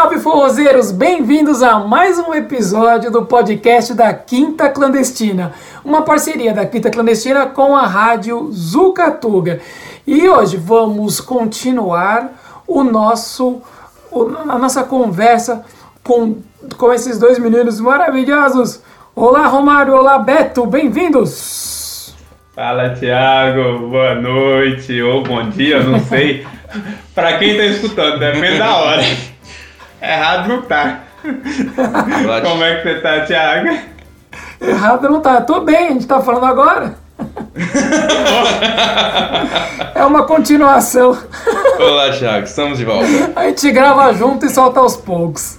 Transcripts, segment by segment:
Salve forrozeiros, bem-vindos a mais um episódio do podcast da Quinta Clandestina, uma parceria da Quinta Clandestina com a rádio Zucatuga. E hoje vamos continuar o nosso, a nossa conversa com, com esses dois meninos maravilhosos. Olá Romário, olá Beto, bem-vindos! Fala Thiago, boa noite ou bom dia, não sei. Para quem tá escutando, depende da hora. Errado não tá. Como é que você tá, Thiago? Errado não tá. Tô bem, a gente tá falando agora. é uma continuação. Olá, Thiago, estamos de volta. A gente grava junto e solta aos poucos.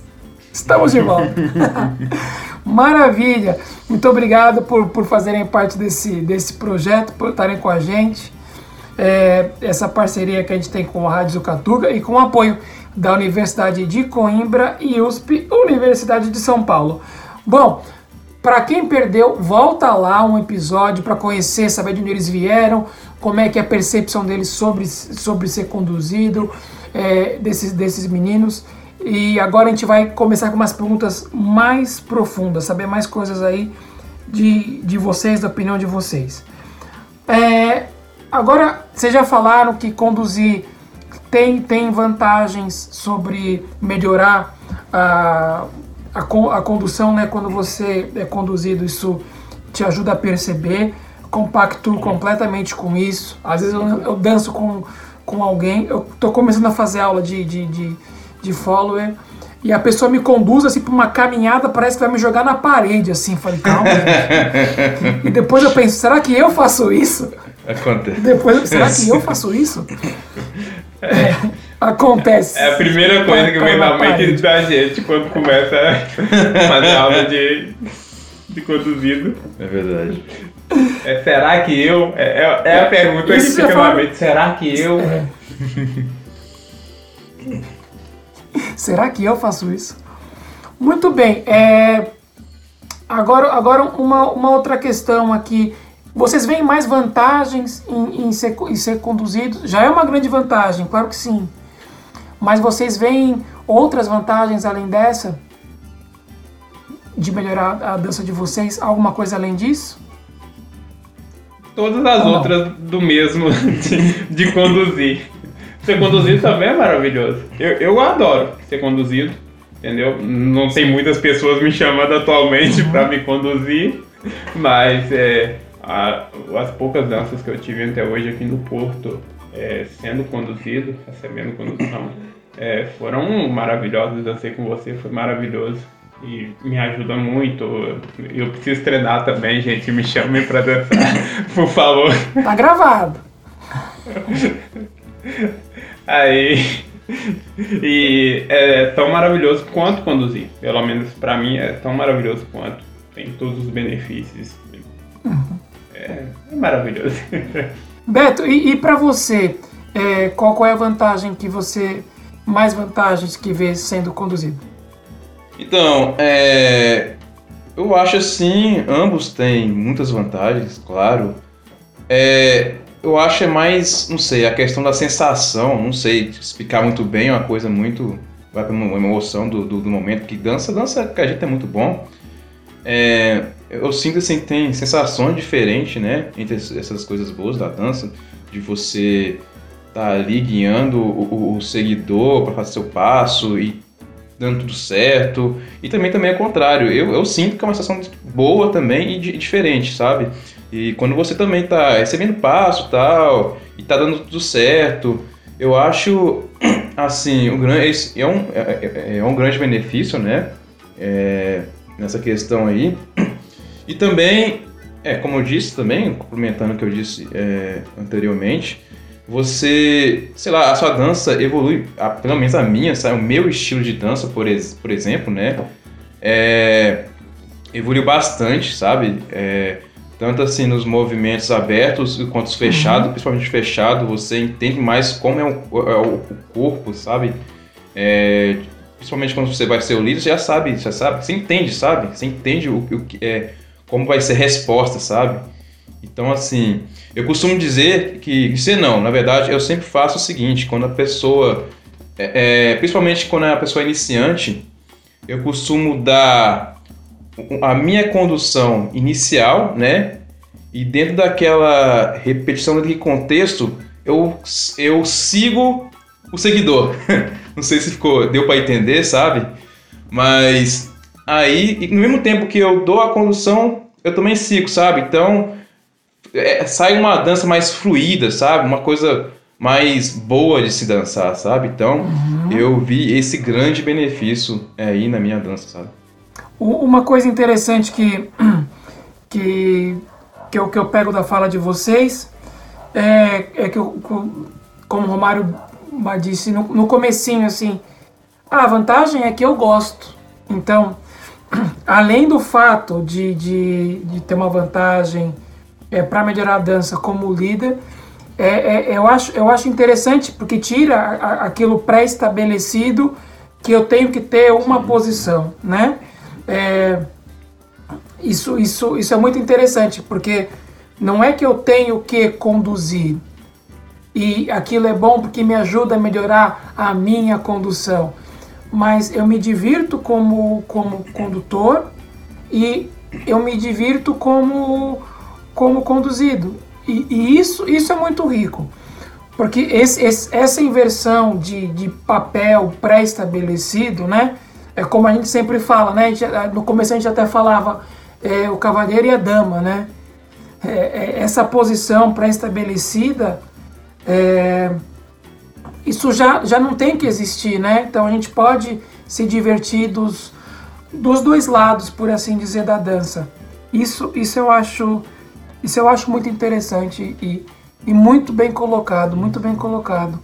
Estamos de volta. Maravilha! Muito obrigado por, por fazerem parte desse, desse projeto, por estarem com a gente. É, essa parceria que a gente tem com a Rádio Zucatuga e com o apoio da Universidade de Coimbra e USP, Universidade de São Paulo. Bom, para quem perdeu, volta lá um episódio para conhecer, saber de onde eles vieram, como é que é a percepção deles sobre, sobre ser conduzido, é, desses, desses meninos. E agora a gente vai começar com umas perguntas mais profundas, saber mais coisas aí de, de vocês, da opinião de vocês. É, agora, vocês já falaram que conduzir tem, tem vantagens sobre melhorar a, a, a condução, né? Quando você é conduzido, isso te ajuda a perceber. Compacto completamente com isso. Às vezes eu, eu danço com, com alguém, eu tô começando a fazer aula de, de, de, de follower e a pessoa me conduz assim para uma caminhada, parece que vai me jogar na parede, assim. Falei, calma. e depois eu penso, será que eu faço isso? Acontece. Depois, será que eu faço isso? É, acontece. É a primeira coisa que vem na mente da gente quando começa a fazer aula de, de conduzido. É verdade. É, será que eu? É, é, é a pergunta Isso que fica na mente. Será que eu? É. será que eu faço isso? Muito bem. É, agora, agora uma, uma outra questão aqui. Vocês veem mais vantagens em, em, ser, em ser conduzidos? Já é uma grande vantagem, claro que sim. Mas vocês veem outras vantagens além dessa? De melhorar a dança de vocês? Alguma coisa além disso? Todas as Ou outras não? do mesmo de, de conduzir. Ser conduzido também é maravilhoso. Eu, eu adoro ser conduzido, entendeu? Não tem muitas pessoas me chamando atualmente uhum. para me conduzir, mas é, a, as poucas danças que eu tive até hoje aqui no Porto, é, sendo conduzido, recebendo condução, é, foram maravilhosas. Dancei com você, foi maravilhoso. E me ajuda muito. Eu preciso treinar também, gente. Me chamem pra dançar, por favor. Tá gravado. Aí. E é tão maravilhoso quanto conduzir. Pelo menos para mim é tão maravilhoso quanto. Tem todos os benefícios. É, é maravilhoso. Beto, e, e para você, é, qual, qual é a vantagem que você. Mais vantagens que vê sendo conduzido? Então, é, eu acho assim, ambos têm muitas vantagens, claro. É, eu acho é mais, não sei, a questão da sensação, não sei explicar muito bem, é uma coisa muito. Vai para uma emoção do, do, do, momento, que dança, dança que a gente é muito bom. É, eu sinto assim que tem sensações diferentes, né? Entre essas coisas boas da dança, de você estar tá ali guiando o, o seguidor para fazer seu passo e dando tudo certo. E também também é contrário. Eu, eu sinto que é uma sensação boa também e de, diferente, sabe? E quando você também tá recebendo passo tal, e tá dando tudo certo, eu acho assim, um grande, é, um, é, é, é um grande benefício, né? É, nessa questão aí. E também, é, como eu disse também, complementando o que eu disse é, anteriormente, você, sei lá, a sua dança evolui, a, pelo menos a minha, sabe, o meu estilo de dança, por, ex, por exemplo, né, é, evoluiu bastante, sabe? É, tanto assim nos movimentos abertos quanto os fechados, uhum. principalmente fechado, você entende mais como é o, é o corpo, sabe? É, principalmente quando você vai ser o líder, você já sabe, já sabe, você entende, sabe? Você entende o, o que é como vai ser a resposta, sabe? Então, assim, eu costumo dizer que, se não, na verdade, eu sempre faço o seguinte: quando a pessoa é, é, principalmente quando é a pessoa iniciante, eu costumo dar a minha condução inicial, né? E dentro daquela repetição daquele contexto, eu, eu sigo o seguidor. Não sei se ficou, deu para entender, sabe? Mas aí, no mesmo tempo que eu dou a condução, eu também sigo, sabe? Então, é, sai uma dança mais fluida, sabe? Uma coisa mais boa de se dançar, sabe? Então, uhum. eu vi esse grande benefício aí na minha dança, sabe? Uma coisa interessante que, que, que, eu, que eu pego da fala de vocês é, é que, eu, como o Romário disse no, no comecinho, assim, a vantagem é que eu gosto. Então, além do fato de, de, de ter uma vantagem é, para melhorar a dança como líder, é, é, eu, acho, eu acho interessante porque tira a, aquilo pré-estabelecido que eu tenho que ter uma posição, né? É, isso, isso, isso é muito interessante porque não é que eu tenho que conduzir e aquilo é bom porque me ajuda a melhorar a minha condução, mas eu me divirto como, como condutor e eu me divirto como como conduzido. E, e isso, isso é muito rico, porque esse, esse, essa inversão de, de papel pré-estabelecido, né? É como a gente sempre fala, né? No começo a gente até falava é, o cavaleiro e a dama, né? É, é, essa posição pré-estabelecida, é, isso já, já não tem que existir, né? Então a gente pode se divertir dos, dos dois lados, por assim dizer, da dança. Isso, isso eu acho isso eu acho muito interessante e, e muito bem colocado, muito bem colocado.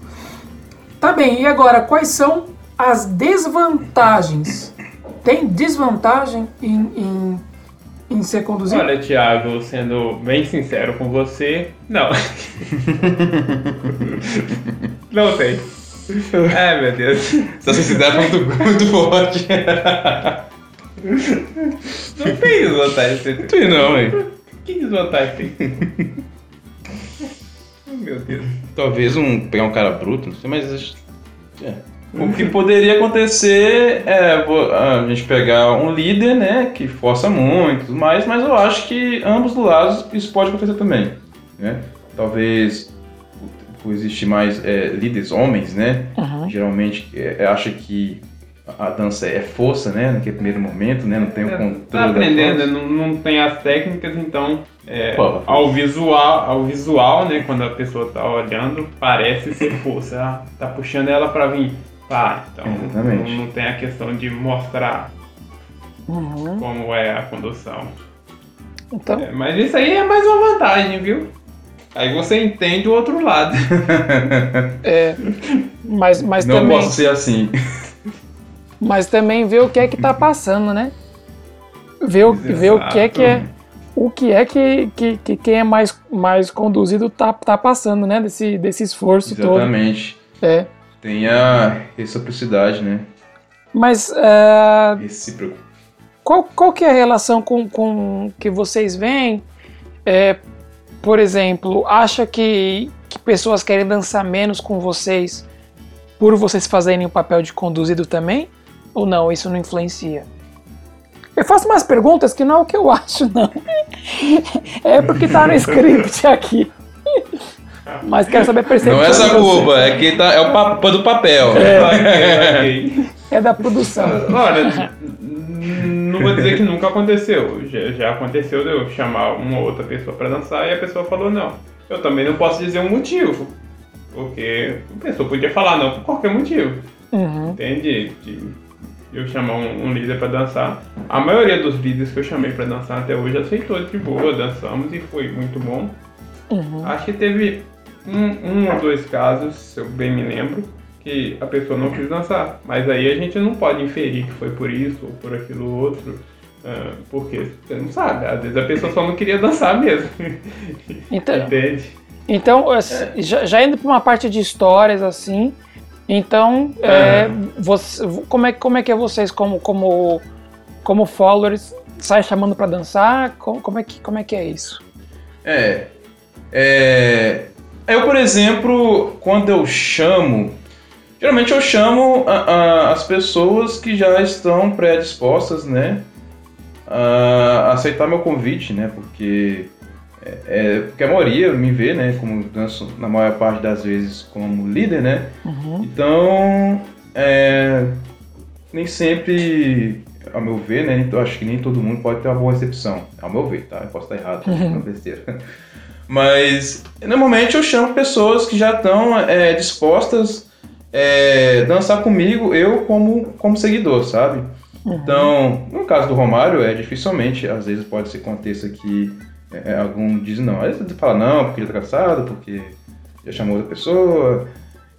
Tá bem, e agora, quais são as desvantagens? Tem desvantagem em, em, em ser conduzido? Olha, Thiago, sendo bem sincero com você, não. não tem. É, meu Deus. Essa sinceridade é muito, muito forte. Não tem desvantagem. Não tem não, hein? Que desvantagem tem? Meu Deus. Talvez um pegar um cara bruto, não sei, mas. É. O que poderia acontecer é a gente pegar um líder, né, que força muito, mais, mas eu acho que ambos os lados isso pode acontecer também, né? Talvez por existir mais é, líderes homens, né? Uhum. Geralmente é, acha que a dança é força, né? Naquele primeiro momento, né? Não tem o controle. Tá aprendendo, não, não tem as técnicas, então é, ao visual, ao visual, né? Quando a pessoa tá olhando, parece ser força. Ah, tá puxando ela para vir. Tá, então Exatamente. Não, tem a questão de mostrar uhum. como é a condução. Então... É, mas isso aí é mais uma vantagem, viu? Aí você entende o outro lado. é, mas, mas não também... Não posso ser assim mas também ver o que é que está passando, né? Ver, o, ver o que é que é o que é que, que, que quem é mais, mais conduzido tá, tá passando, né? Desse, desse esforço Exatamente. todo. Exatamente. É. Tem a reciprocidade, né? Mas. Uh, Recíproco. Qual, qual que é a relação com, com que vocês veem? É, por exemplo, acha que, que pessoas querem dançar menos com vocês por vocês fazerem o papel de conduzido também? Ou não, isso não influencia? Eu faço umas perguntas que não é o que eu acho, não. É porque tá no script aqui. Mas quero saber a percepção. Não é essa culpa, é que tá, é o papo do papel. É, é da produção. Olha, não vou dizer que nunca aconteceu. Já, já aconteceu de eu chamar uma outra pessoa para dançar e a pessoa falou não. Eu também não posso dizer um motivo. Porque a pessoa podia falar não por qualquer motivo. Uhum. Entende? De, eu chamar um, um líder para dançar. A maioria dos líderes que eu chamei para dançar até hoje aceitou de boa, dançamos e foi muito bom. Uhum. Acho que teve um, um ou dois casos, se eu bem me lembro, que a pessoa não quis dançar. Mas aí a gente não pode inferir que foi por isso ou por aquilo outro. Uh, porque você não sabe, às vezes a pessoa só não queria dançar mesmo. Então, Entende? Então, é. já, já indo para uma parte de histórias assim, então, é, você, como, é, como é que é vocês como, como, como followers? Sai chamando para dançar? Como, como, é que, como é que é isso? É, é, eu, por exemplo, quando eu chamo, Geralmente eu chamo a- a- as pessoas que já estão predispostas, né? A aceitar meu convite, né? Porque, é, é- porque a maioria me vê, né? Como danço na maior parte das vezes como líder, né? Uhum. Então, é, nem sempre, ao meu ver, né? Eu acho que nem todo mundo pode ter uma boa recepção. Ao meu ver, tá? Eu posso estar errado, não besteira. Mas, normalmente eu chamo pessoas que já estão é, dispostas é, dançar comigo, eu como, como seguidor, sabe? Então, no caso do Romário, é dificilmente, às vezes pode ser que aconteça que é, algum diz não. Aí você fala não, porque ele tá cansado, porque já chamou outra pessoa,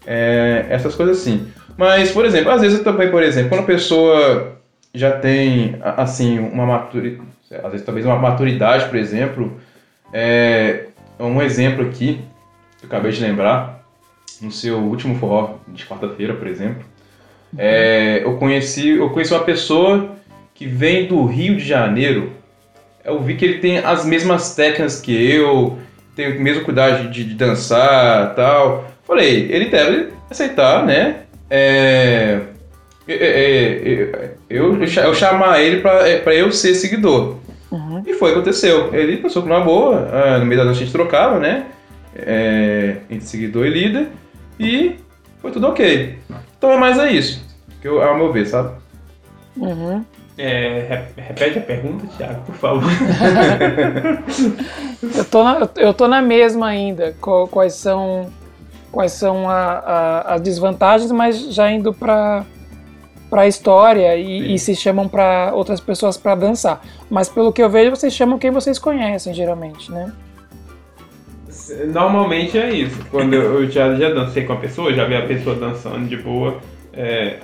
é, essas coisas assim. Mas, por exemplo, às vezes também, por exemplo, quando a pessoa já tem, assim, uma maturidade, às vezes talvez uma maturidade, por exemplo, é, um exemplo aqui, que eu acabei de lembrar, no seu último forró de quarta-feira, por exemplo, é, eu conheci eu conheci uma pessoa que vem do Rio de Janeiro. Eu vi que ele tem as mesmas técnicas que eu, tem o mesmo cuidado de, de dançar tal. Falei, ele deve aceitar, né? É, é, é, é, eu, eu, cha- eu chamar ele pra, pra eu ser seguidor. Uhum. E foi o que aconteceu. Ele passou por uma boa, ah, no meio da noite a gente trocava, né? É, entre seguidor e líder. E foi tudo ok. Então é mais é isso. Que eu, ao meu ver, sabe? Uhum. É, re- repete a pergunta, Thiago, por favor. Eu tô, na, eu tô na mesma ainda. Quais são, quais são a- a- as desvantagens, mas já indo para para a história e, e se chamam para outras pessoas para dançar. Mas pelo que eu vejo, vocês chamam quem vocês conhecem, geralmente, né? Normalmente é isso. Quando eu já, já dancei com a pessoa, já vi a pessoa dançando de boa. é,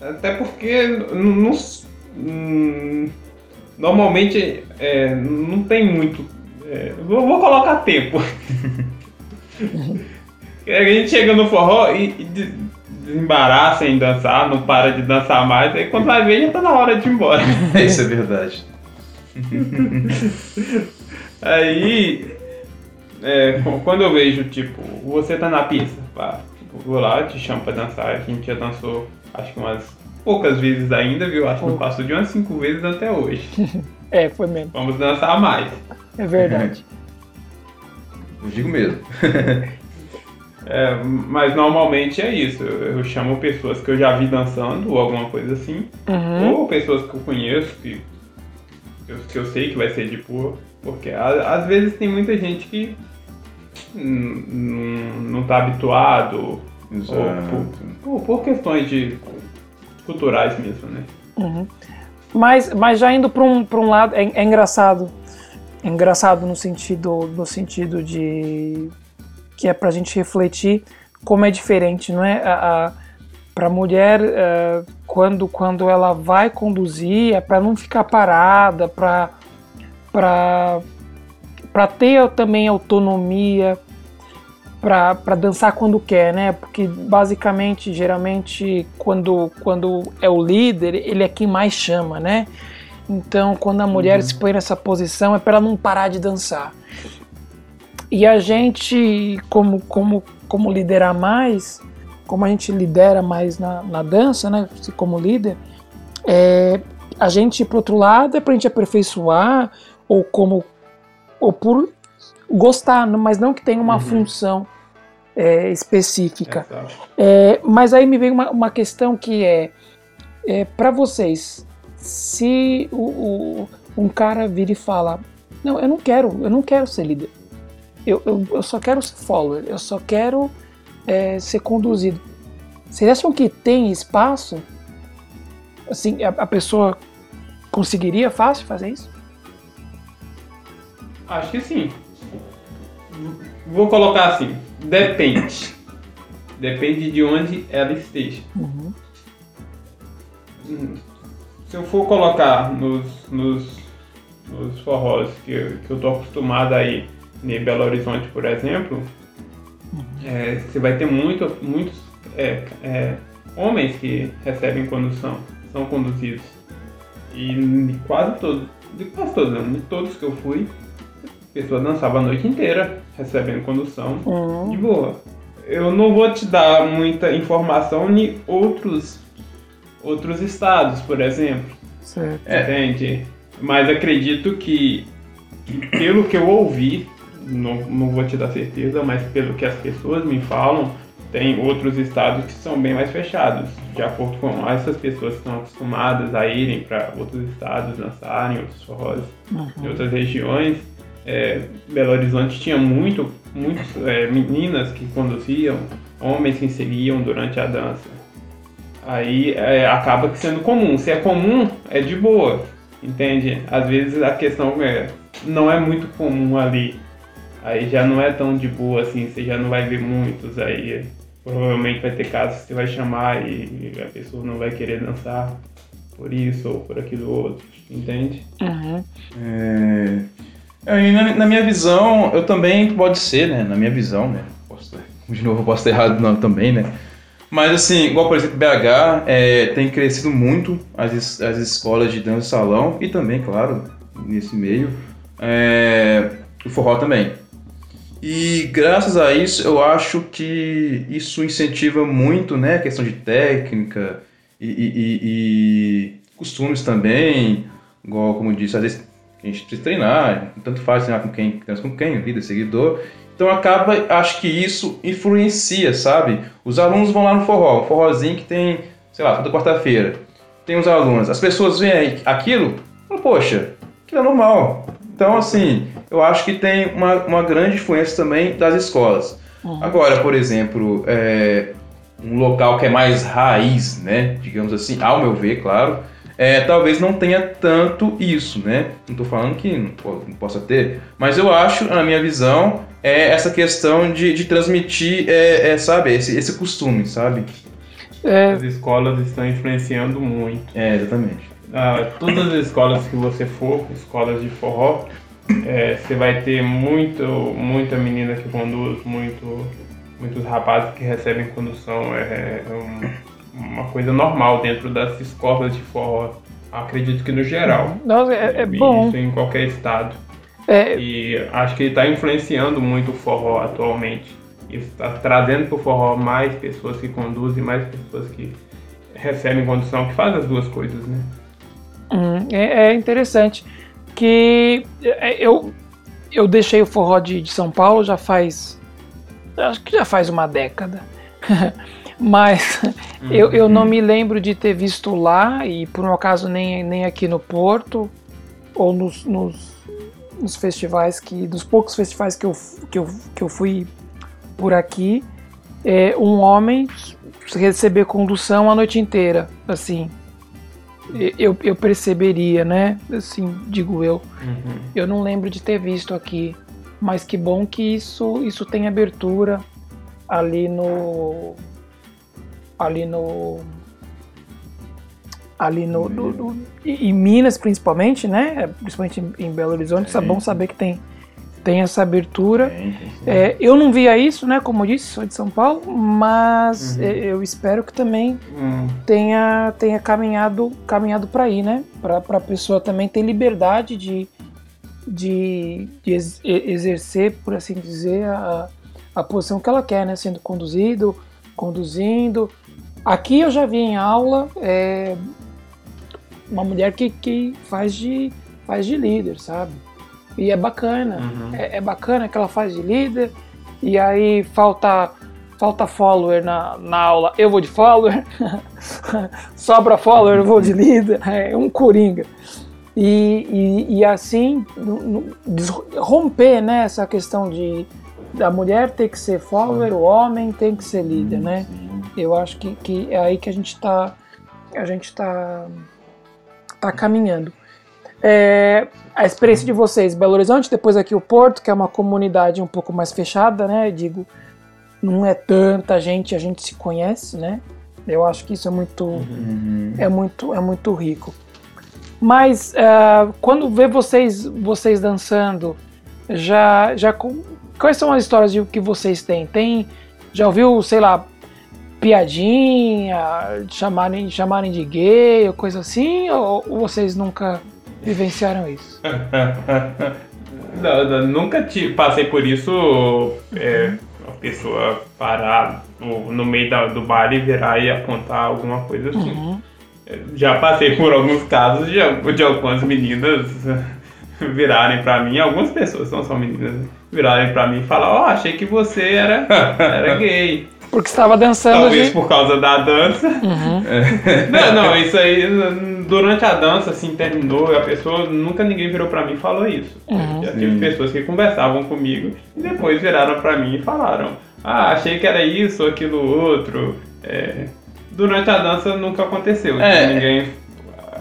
até porque não s- hum, normalmente é, não tem muito. é, vou, vou colocar tempo. a gente chega no forró e, e desembaraça em dançar, não para de dançar mais, aí quando vai ver já tá na hora de ir embora. Isso é verdade. Aí, é, qu- quando eu vejo, tipo, você tá na pista, pá, tipo, vou lá, te chamo pra dançar, a gente já dançou, acho que umas poucas vezes ainda, viu? Acho que passou de umas cinco vezes até hoje. É, foi mesmo. Vamos dançar mais. É verdade. Eu digo mesmo. É, mas normalmente é isso, eu, eu chamo pessoas que eu já vi dançando ou alguma coisa assim, Uhum. ou pessoas que eu conheço, que eu, que eu sei que vai ser de boa, porque a- às vezes tem muita gente que não, não tá habituado, Exato. ou por, por- por questões de culturais mesmo, né? Uhum. Mas, mas já indo para um, pra um lado, é, é engraçado. É engraçado no sentido, no sentido de que é para a gente refletir como é diferente, não é? A, a, para a mulher, eh, quando, quando ela vai conduzir, é para não ficar parada, para ter também autonomia, para dançar quando quer, né? Porque basicamente, geralmente, quando, quando é o líder, ele é quem mais chama, né? Então, quando a mulher se põe nessa posição, é para ela não parar de dançar. E a gente, como, como, como liderar mais, como a gente lidera mais na, na dança, né? Como líder, é, a gente, por outro lado, é para a gente aperfeiçoar, ou como ou por gostar, mas não que tenha uma Uhum. função é, específica. É, mas aí me veio uma, uma questão que é, é para vocês, se o, o- um cara vira e fala, não, eu não quero, eu não quero ser líder, eu, eu, eu só quero ser follower, eu só quero é, ser conduzido. Vocês acham que tem espaço? Assim, a, a pessoa conseguiria fácil fazer isso? Acho que sim. Vou colocar assim, depende. Depende de onde ela esteja. Uhum. Hum, Se eu for colocar nos, nos, nos forrós que, eu- que eu tô acostumado aí em Belo Horizonte, por exemplo, é, você vai ter muito, muitos é, é, homens que recebem condução, são conduzidos. E de quase todos, de quase todos, não, de todos que eu fui, a pessoa dançava a noite inteira recebendo condução Uhum. de boa. eu não vou te dar muita informação em outros, outros estados, por exemplo. Certo. Entende? Mas acredito que, pelo que eu ouvi, não, não vou te dar certeza, mas pelo que as pessoas me falam, tem outros estados que são bem mais fechados, de acordo com essas pessoas que estão acostumadas a irem para outros estados dançarem, outros forrós, Uhum. em outras regiões. É, Belo Horizonte tinha muito, muitas meninas que conduziam, homens que inseriam durante a dança. Aí é, acaba que sendo comum. Se é comum, é de boa, entende? Às vezes a questão é, não é muito comum ali. Aí já não é tão de boa assim, você já não vai ver muitos aí. Provavelmente vai ter casos que você vai chamar e a pessoa não vai querer dançar por isso ou por aquilo outro, entende? Uhum. É... Na, na minha visão, eu também pode ser, né? Na minha visão, né? Posso, de novo, eu posso estar errado não, também, né? Mas assim, igual por exemplo, BH é, tem crescido muito as, as escolas de dança salão e também, claro, nesse meio, é, o forró também. E graças a isso, eu acho que isso incentiva muito, né? A questão de técnica e, e- e- costumes também, igual como eu disse, às vezes a gente precisa treinar, tanto faz treinar com quem, com quem, líder, seguidor. Então acaba, acho que isso influencia, sabe? Os alunos vão lá no forró, um forrozinho que tem, sei lá, toda quarta-feira. Tem os alunos, as pessoas veem aquilo, falam, poxa, aquilo é normal. Então, assim, eu acho que tem uma, uma grande influência também das escolas. Uhum. Agora, por exemplo, é, um local que é mais raiz, né? Digamos assim, ao meu ver, claro, é, talvez não tenha tanto isso, né? Não estou falando que não, não possa ter, mas eu acho, na minha visão, é essa questão de, de transmitir, é, é, sabe, esse, esse costume, sabe? É, As escolas estão influenciando muito. É, exatamente. Ah, todas as escolas que você for, escolas de forró, é, você vai ter muito, muita menina que conduz, muito, muitos rapazes que recebem condução. É, é um- uma coisa normal dentro das escolas de forró. Acredito que no geral. nossa, é, é bom. Isso em qualquer estado. É, E acho que ele está influenciando muito o forró atualmente. Está trazendo para o forró mais pessoas que conduzem, mais pessoas que recebem condução, que fazem as duas coisas, né? Hum, é, é interessante que é, eu, eu deixei o forró de, de São Paulo já faz acho que já faz uma década. Mas eu, eu não me lembro de ter visto lá e por um acaso nem, nem aqui no Porto ou nos, nos, nos festivais que dos poucos festivais que eu, que eu, que eu fui por aqui é, um homem receber condução a noite inteira assim eu, eu perceberia, né? Assim, digo eu. Uhum. Eu não lembro de ter visto aqui, mas que bom que isso, isso tem abertura ali no. Ali no. Ali no. no- no- em Minas, principalmente, né? Principalmente em, Belo Horizonte. É bom saber que tem, tem essa abertura. Tem, tem sim. É, eu não via isso, né? Como eu disse, sou de São Paulo, mas Uhum. é, eu espero que também Hum, tenha, tenha caminhado caminhado para aí, né? Para a pessoa também ter liberdade de, de, de ex- exercer, por assim dizer, a, a posição que ela quer, né? Sendo conduzido, conduzindo. Aqui eu já vi em aula é, uma mulher que, que faz, de, faz de líder, sabe? E é bacana. uhum. É, é bacana que ela faz de líder e aí falta falta follower na, na aula, eu vou de follower, sobra follower, eu vou de líder, é um coringa. E, e, e assim, romper né, essa questão de da mulher ter que ser follower, o homem tem que ser líder, né? Eu acho que, que é aí que a gente está a gente está tá caminhando. É, a experiência de vocês, Belo Horizonte, depois aqui o Porto, que é uma comunidade um pouco mais fechada, né? Digo, não é tanta gente, a gente se conhece, né? Eu acho que isso é muito, Uhum. é muito, é muito rico. Mas ah, quando vê vocês, vocês dançando, já, já quais são as histórias de, que vocês têm? Tem, já ouviu, sei lá, piadinha, chamarem, chamarem de gay ou coisa assim? Ou, ou vocês nunca vivenciaram isso? Não, não, nunca te, passei por isso é, pessoa parar no, no meio da, do baile e virar e apontar alguma coisa assim. Uhum. Já passei por alguns casos de, de algumas meninas virarem pra mim, algumas pessoas, não são meninas, virarem pra mim e falar, ó, achei que você era, era gay. Porque estava dançando Talvez de... por causa da dança. Uhum. Não, não, isso aí, durante a dança, assim, terminou, a pessoa, nunca ninguém virou pra mim e falou isso. Uhum. Já tive pessoas que conversavam comigo e depois viraram pra mim e falaram, ah, achei que era isso, aquilo, outro. É, durante a dança nunca aconteceu, É. de ninguém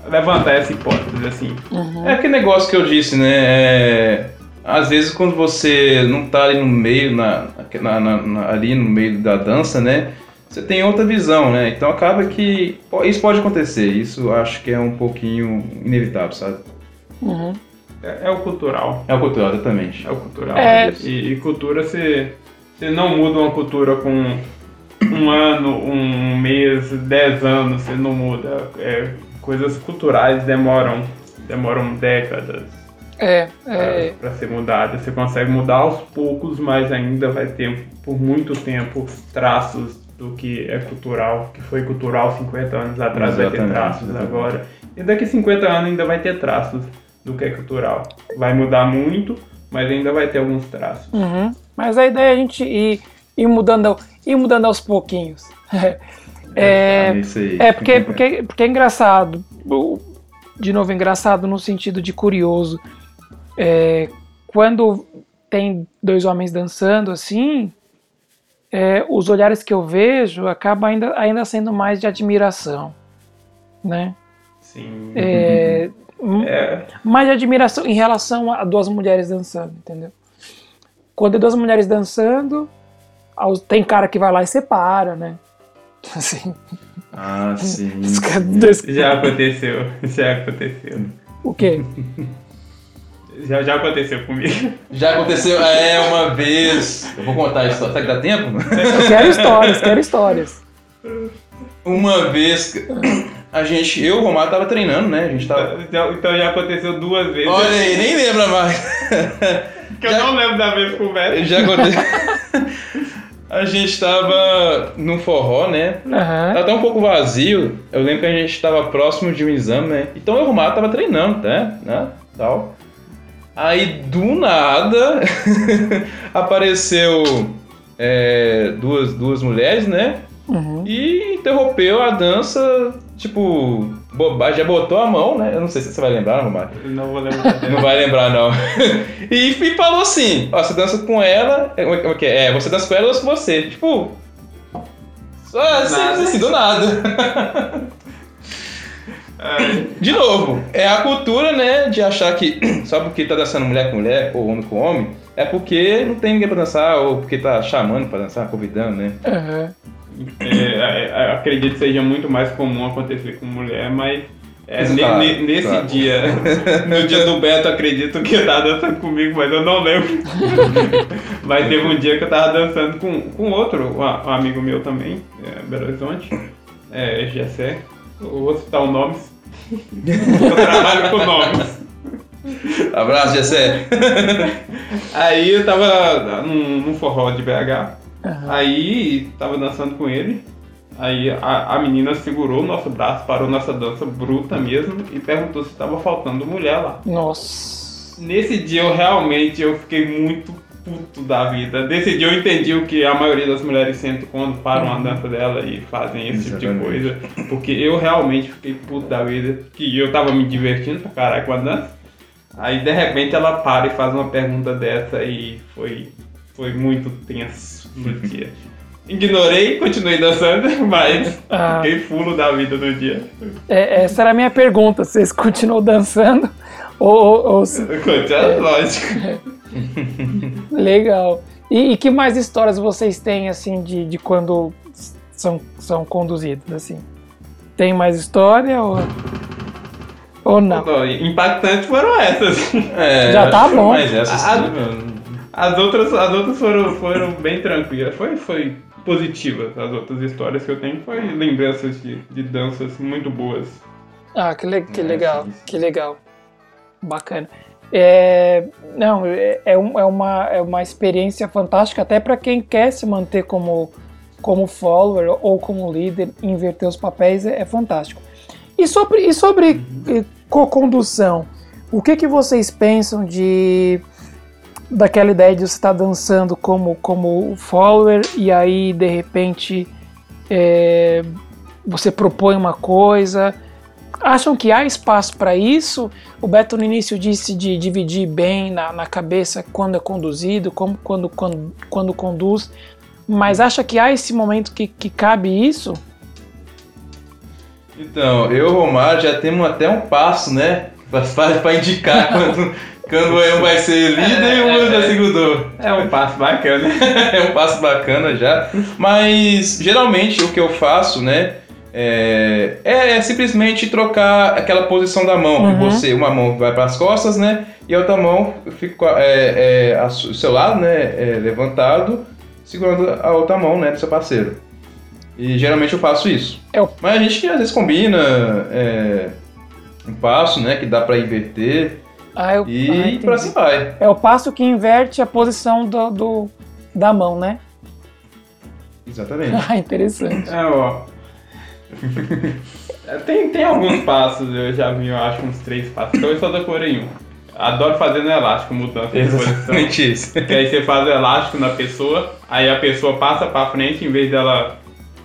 levantar essa hipótese, assim. Uhum. É aquele negócio que eu disse, né? É, às vezes quando você não tá ali no meio, na- na- na- ali no meio da dança, né? Você tem outra visão, né? Então acaba que isso pode acontecer. Isso acho que é um pouquinho inevitável, sabe? Uhum. É, é o cultural. É o cultural, exatamente. É o cultural. É. E, e cultura, você, você não muda uma cultura com um ano, um mês, dez anos, você não muda. É, coisas culturais demoram, demoram décadas É, é, para ser mudadas. Você consegue mudar aos poucos, mas ainda vai ter por muito tempo traços do que é cultural, que foi cultural 50 anos atrás, vai ter Exatamente, traços exatamente. agora. E daqui 50 anos ainda vai ter traços do que é cultural. Vai mudar muito, mas ainda vai ter alguns traços. Uhum. Mas a ideia é a gente ir, ir, mudando, ir mudando aos pouquinhos. É, aí. é porque, porque, porque é engraçado. De novo, engraçado no sentido de curioso. É, quando tem dois homens dançando assim, é, os olhares que eu vejo acabam ainda, ainda sendo mais de admiração. Né? Sim. É, É, mais de admiração em relação a duas mulheres dançando, entendeu? Quando é duas mulheres dançando, tem cara que vai lá e separa, né? Assim, Ah, sim. já aconteceu. Já aconteceu. o quê? Já, já aconteceu comigo. Já aconteceu, é, uma vez. Eu vou contar a história. Será que dá tempo? Eu quero histórias, quero histórias. Uma vez, a gente, eu e o Romário tava treinando, né? A gente tava. Então, então já aconteceu duas vezes. Olha aí, nem lembra mais. que eu já- não lembro da vez conversa. Já aconteceu. A gente tava no forró, né? Aham. Tava até um pouco vazio. Eu lembro que a gente tava próximo de um exame, né? Então eu e o Romário tava treinando, tá? Né? Tal. Aí do nada apareceu é, duas, duas mulheres, né? Uhum. E interrompeu a dança, tipo, bobagem, já botou a mão, né? Eu não sei se você vai lembrar, Romário. Não vou lembrar dela. Não vai lembrar, não. e, e falou assim: ó, você dança com ela. É, como é que é? É, você dança com ela ou com você? Tipo. Só assim, Nada. assim, do nada. De novo, é a cultura, né, de achar que só porque tá dançando mulher com mulher ou homem com homem, é porque não tem ninguém pra dançar, ou porque tá chamando pra dançar, convidando, né? Aham. é, é, é, acredito que seja muito mais comum acontecer com mulher, mas é, ne- Claro, ne- nesse dia, no dia do Beto, acredito que tava dançando comigo, mas eu não lembro. mas teve um dia que eu tava dançando com, com outro, um, amigo meu também, é, Belo Horizonte, é, Gessé. Vou citar o nome. Eu trabalho com nomes. Abraço, Jessé. Aí eu tava num, num forró de BH. Aham. Aí tava dançando com ele. Aí a, a menina segurou o nosso braço, parou nossa dança bruta mesmo e perguntou se tava faltando mulher lá. Nossa. Nesse dia eu realmente eu fiquei muito puto da vida. Nesse dia eu entendi o que a maioria das mulheres sentem quando param a dança dela e fazem esse tipo de Exatamente. coisa. Porque eu realmente fiquei puto da vida. Que eu tava me divertindo pra caralho com a dança. Aí de repente ela para e faz uma pergunta dessa e foi, foi muito tenso no dia. Ignorei, continuei dançando, mas Ah. fiquei fulo da vida no dia. É, essa era a minha pergunta. Vocês continuam dançando? Ou, ou, se- É lógico. Legal. E, e que mais histórias vocês têm, assim, de, de quando são, são conduzidos, assim? Tem mais história ou, ou não? Impactantes foram essas. É, Já tá bom. Mas essa sim, mano. As outras, as outras foram, foram bem tranquilas. Foi, foi positivas. As outras histórias que eu tenho foi lembranças de, de danças muito boas. Ah, que, le- que É, legal, sim, sim. que legal. Bacana. É, não, é, é, é uma, é uma experiência fantástica até para quem quer se manter como, como follower ou como líder, inverter os papéis é, é fantástico. E sobre, e sobre eh, co-condução, o que, que vocês pensam de daquela ideia de você estar dançando como, como follower e aí de repente é, você propõe uma coisa? Acham que há espaço para isso? O Beto no início disse de dividir bem na, na cabeça quando é conduzido, como quando, quando, quando conduz, mas acha que há esse momento que, que cabe isso? Então, eu e o Romário já temos até um passo, né? Para indicar quando, quando um vai ser líder e o outro é seguidor. É um passo bacana. é um passo bacana já. Mas geralmente o que eu faço, né? É, é simplesmente trocar aquela posição da mão. Uhum. Você, uma mão vai para as costas, né? E a outra mão fica é, é, o seu lado, né? é, levantado, segurando a outra mão, né? Do seu parceiro. E geralmente eu faço isso. É o- Mas a gente às vezes combina é, um passo, né? Que dá para inverter Ah, eu, ah, e por assim vai. É o passo que inverte a posição do, do- da mão, né? Exatamente. Ah, interessante. É, ó. É, tem, tem alguns passos, eu já vi, eu acho, uns três passos. Então eu só decorei um. Adoro fazer no elástico, mudança de posição. Exatamente isso. Que aí você faz o elástico na pessoa, aí a pessoa passa pra frente, em vez dela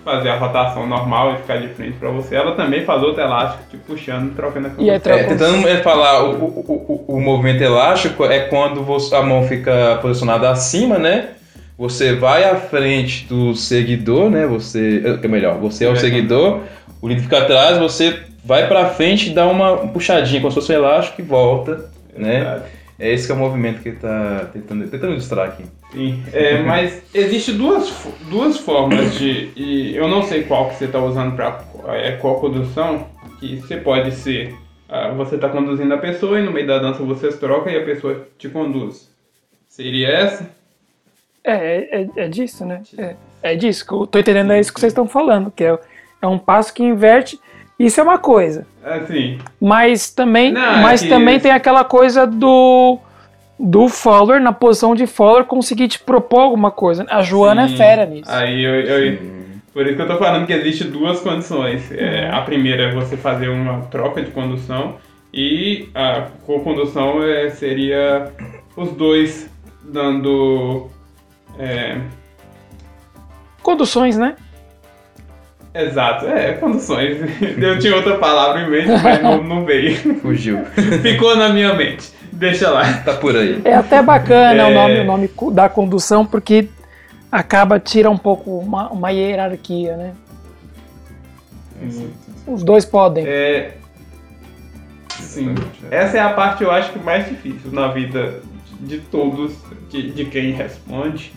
fazer a rotação normal e ficar de frente pra você, ela também faz outro elástico, te puxando, trocando a E aí, posição. É, tentando é, falar, o, o, o, o movimento elástico é quando a mão fica posicionada acima, né? Você vai à frente do seguidor, né? Você, é melhor, você é o É. seguidor, o líder fica atrás, você vai pra frente e dá uma puxadinha, como se fosse um elástico e volta, né? Verdade. É esse que é o movimento que ele tá tentando, tentando ilustrar aqui. Sim, é, mas existe duas, duas formas de. E eu não sei qual que você está usando para é, qual condução, que você pode ser. ah, você está conduzindo a pessoa e no meio da dança você troca e a pessoa te conduz. Seria essa? É, é, é disso, né? É, é disso. que eu tô entendendo, é isso que vocês estão falando, que é, é um passo que inverte. Isso é uma coisa. Assim. Mas também, Não, é mas que- também tem aquela coisa do do follower, na posição de follower, conseguir te propor alguma coisa. A Joana sim, é fera nisso. Aí eu, eu- Por isso que eu tô falando que existe duas condições. É, a primeira é você fazer uma troca de condução e a co-condução é, seria os dois dando. É, Conduções, né? exato, é, conduções. Eu tinha outra palavra em mente, mas não, não veio. Fugiu. Ficou na minha mente. Deixa lá. tá por aí. É até bacana É. o, nome, o nome da condução, porque acaba, tira um pouco uma, uma hierarquia, né? Os dois podem. É, sim. Essa é a parte eu acho que mais difícil na vida de todos, de, de quem responde,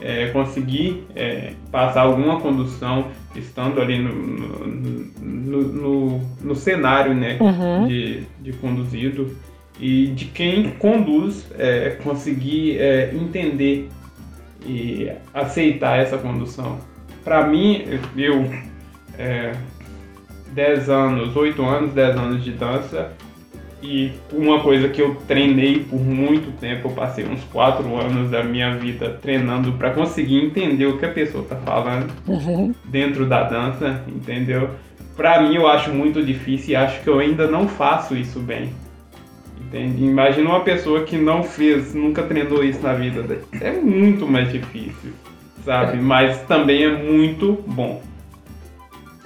é conseguir é, passar alguma condução estando ali no, no, no, no- cenário né, Uhum. de, de conduzido e de quem conduz é, conseguir é, entender e aceitar essa condução. Para mim, eu, é, 10 anos, 8 anos, 10 anos de dança. E uma coisa que eu treinei por muito tempo, eu passei uns 4 anos da minha vida treinando para conseguir entender o que a pessoa tá falando Uhum. dentro da dança, entendeu? Pra mim eu acho muito difícil e acho que eu ainda não faço isso bem. Entende? Imagina uma pessoa que não fez, nunca treinou isso na vida. dela. É muito mais difícil, sabe? Mas também é muito bom.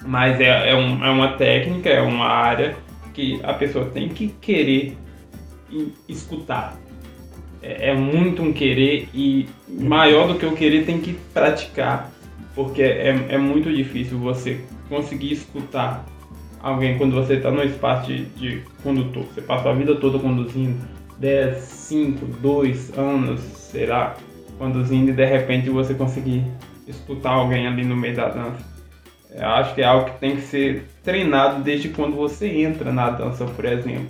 Mas é, é, um- é uma técnica, é uma área que a pessoa tem que querer escutar. É, é muito um querer e maior do que o querer tem que praticar. Porque é, é muito difícil você conseguir escutar alguém quando você está no espaço de, de condutor. Você passou a vida toda conduzindo 10, 5, 2 anos, sei lá, conduzindo e de repente você conseguir escutar alguém ali no meio da dança. Eu acho que é algo que tem que ser treinado desde quando você entra na dança, por exemplo.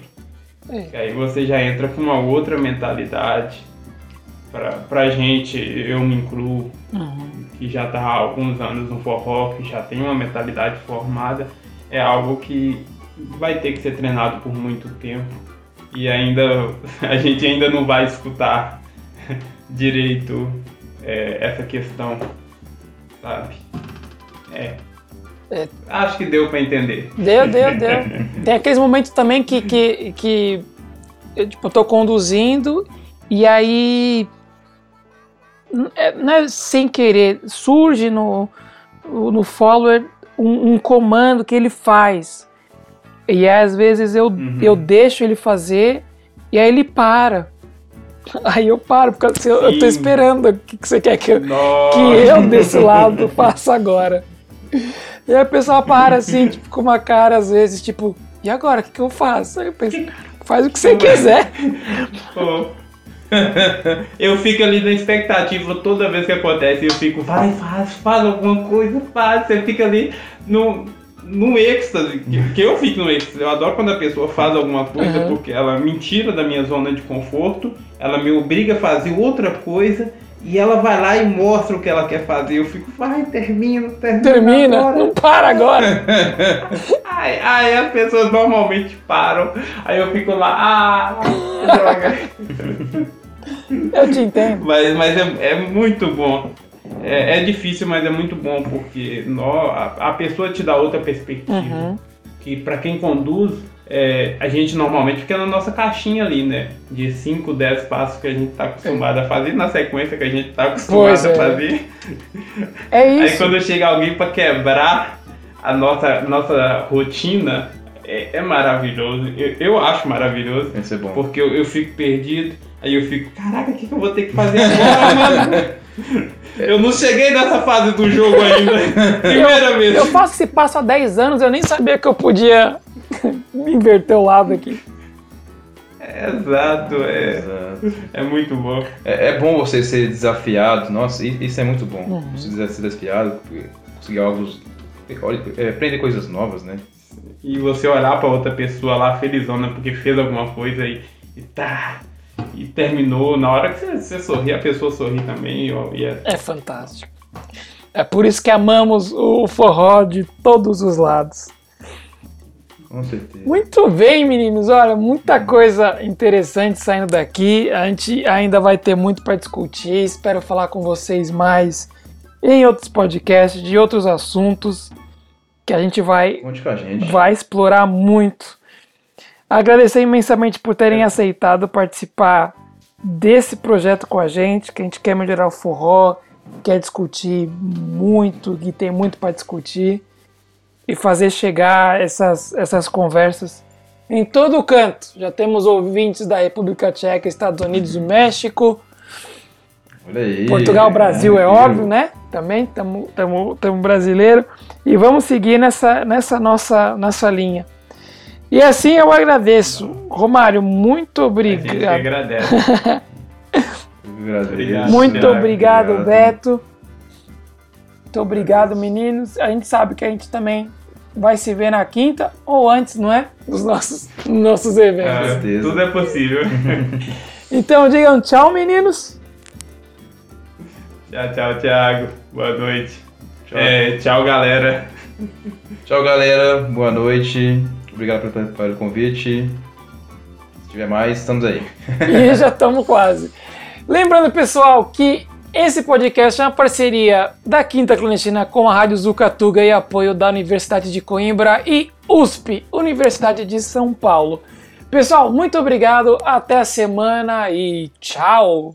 É. Que aí você já entra com uma outra mentalidade. Pra, pra gente, eu me incluo, Uhum. que já está há alguns anos no forró, que já tem uma mentalidade formada, é algo que vai ter que ser treinado por muito tempo. e ainda a gente ainda não vai escutar direito é, essa questão, sabe? É. É. Acho que deu para entender. Deu, deu, deu. Tem aqueles momentos também que, que, que eu tipo, tô conduzindo e aí é, não é sem querer, surge no, no follower um, um comando que ele faz. E às vezes eu, uhum. eu deixo ele fazer e aí ele para. Aí eu paro, porque eu, eu tô esperando o que, que você quer que eu, que eu desse lado faça agora. E aí a pessoa para assim, tipo, com uma cara às vezes, tipo, e agora, o que, que eu faço? Aí eu penso, faz o que você quiser. eu fico ali na expectativa toda vez que acontece, eu fico, vai, faz, faz alguma coisa, faz. Você fica ali no, no êxtase, que, que, eu fico no êxtase. Eu adoro quando a pessoa faz alguma coisa uhum. porque ela me tira da minha zona de conforto, ela me obriga a fazer outra coisa e ela vai lá e mostra o que ela quer fazer. Eu fico, vai, termina, termina. Termina, agora. não para agora. aí, aí, as pessoas normalmente param. Aí eu fico lá, ah, Eu te entendo. Mas, mas é, é muito bom. É, é, difícil, mas é muito bom porque nó, a, a pessoa te dá outra perspectiva. Uhum. Que para quem conduz, é, a gente normalmente fica na nossa caixinha ali, né? De 5, 10 passos que a gente tá acostumado a fazer, na sequência que a gente tá acostumado é. a fazer. É isso. Aí quando chega alguém para quebrar a nossa, nossa rotina, é, é maravilhoso. Eu, eu, acho maravilhoso. Isso é bom. Porque eu, eu fico perdido, aí eu fico, caraca, o que, que eu vou ter que fazer agora, mano? Eu não cheguei nessa fase do jogo ainda. Primeira eu, vez. Eu faço esse passo há 10 anos, eu nem sabia que eu podia inverter o lado aqui. É, exato, é, exato. é muito bom. É, é, bom você ser desafiado, nossa, isso é muito bom. Uhum. Você ser desafiado, conseguir algo, é, aprender coisas novas, né? E você olhar para outra pessoa lá felizona porque fez alguma coisa e, e tá, e terminou, na hora que você, você sorri, a pessoa sorri também. E é... é fantástico. É por isso que amamos o forró de todos os lados. Com certeza. Muito bem, meninos. Olha, muita coisa interessante saindo daqui. A gente ainda vai ter muito para discutir. Espero falar com vocês mais em outros podcasts de outros assuntos que a gente vai, a gente. vai explorar muito. Agradecer imensamente por terem aceitado participar desse projeto com a gente, que a gente quer melhorar o forró, quer discutir muito, que tem muito para discutir e fazer chegar essas, essas conversas em todo o canto. Já temos ouvintes da República Tcheca, Estados Unidos e México. Aí, Portugal, Brasil é, é óbvio, né? Também estamos brasileiro. E vamos seguir nessa, nessa nossa, nossa linha. E assim eu agradeço. Romário, muito obrigado. A gente agradece. obrigado, muito obrigado, obrigado, Beto. Muito obrigado, meninos. A gente sabe que a gente também vai se ver na quinta ou antes, não é? Dos nossos, nossos eventos. É, tudo é possível. então digam tchau, meninos. Tchau, tchau, Thiago. Boa noite. Tchau, é, tchau galera. Tchau, galera. Boa noite. Obrigado pelo, pelo convite. Se tiver mais, estamos aí. e já estamos quase. Lembrando, pessoal, que esse podcast é uma parceria da Quinta Clandestina com a Rádio Zucatuga e apoio da Universidade de Coimbra e USP, Universidade de São Paulo. Pessoal, muito obrigado, até a semana e tchau!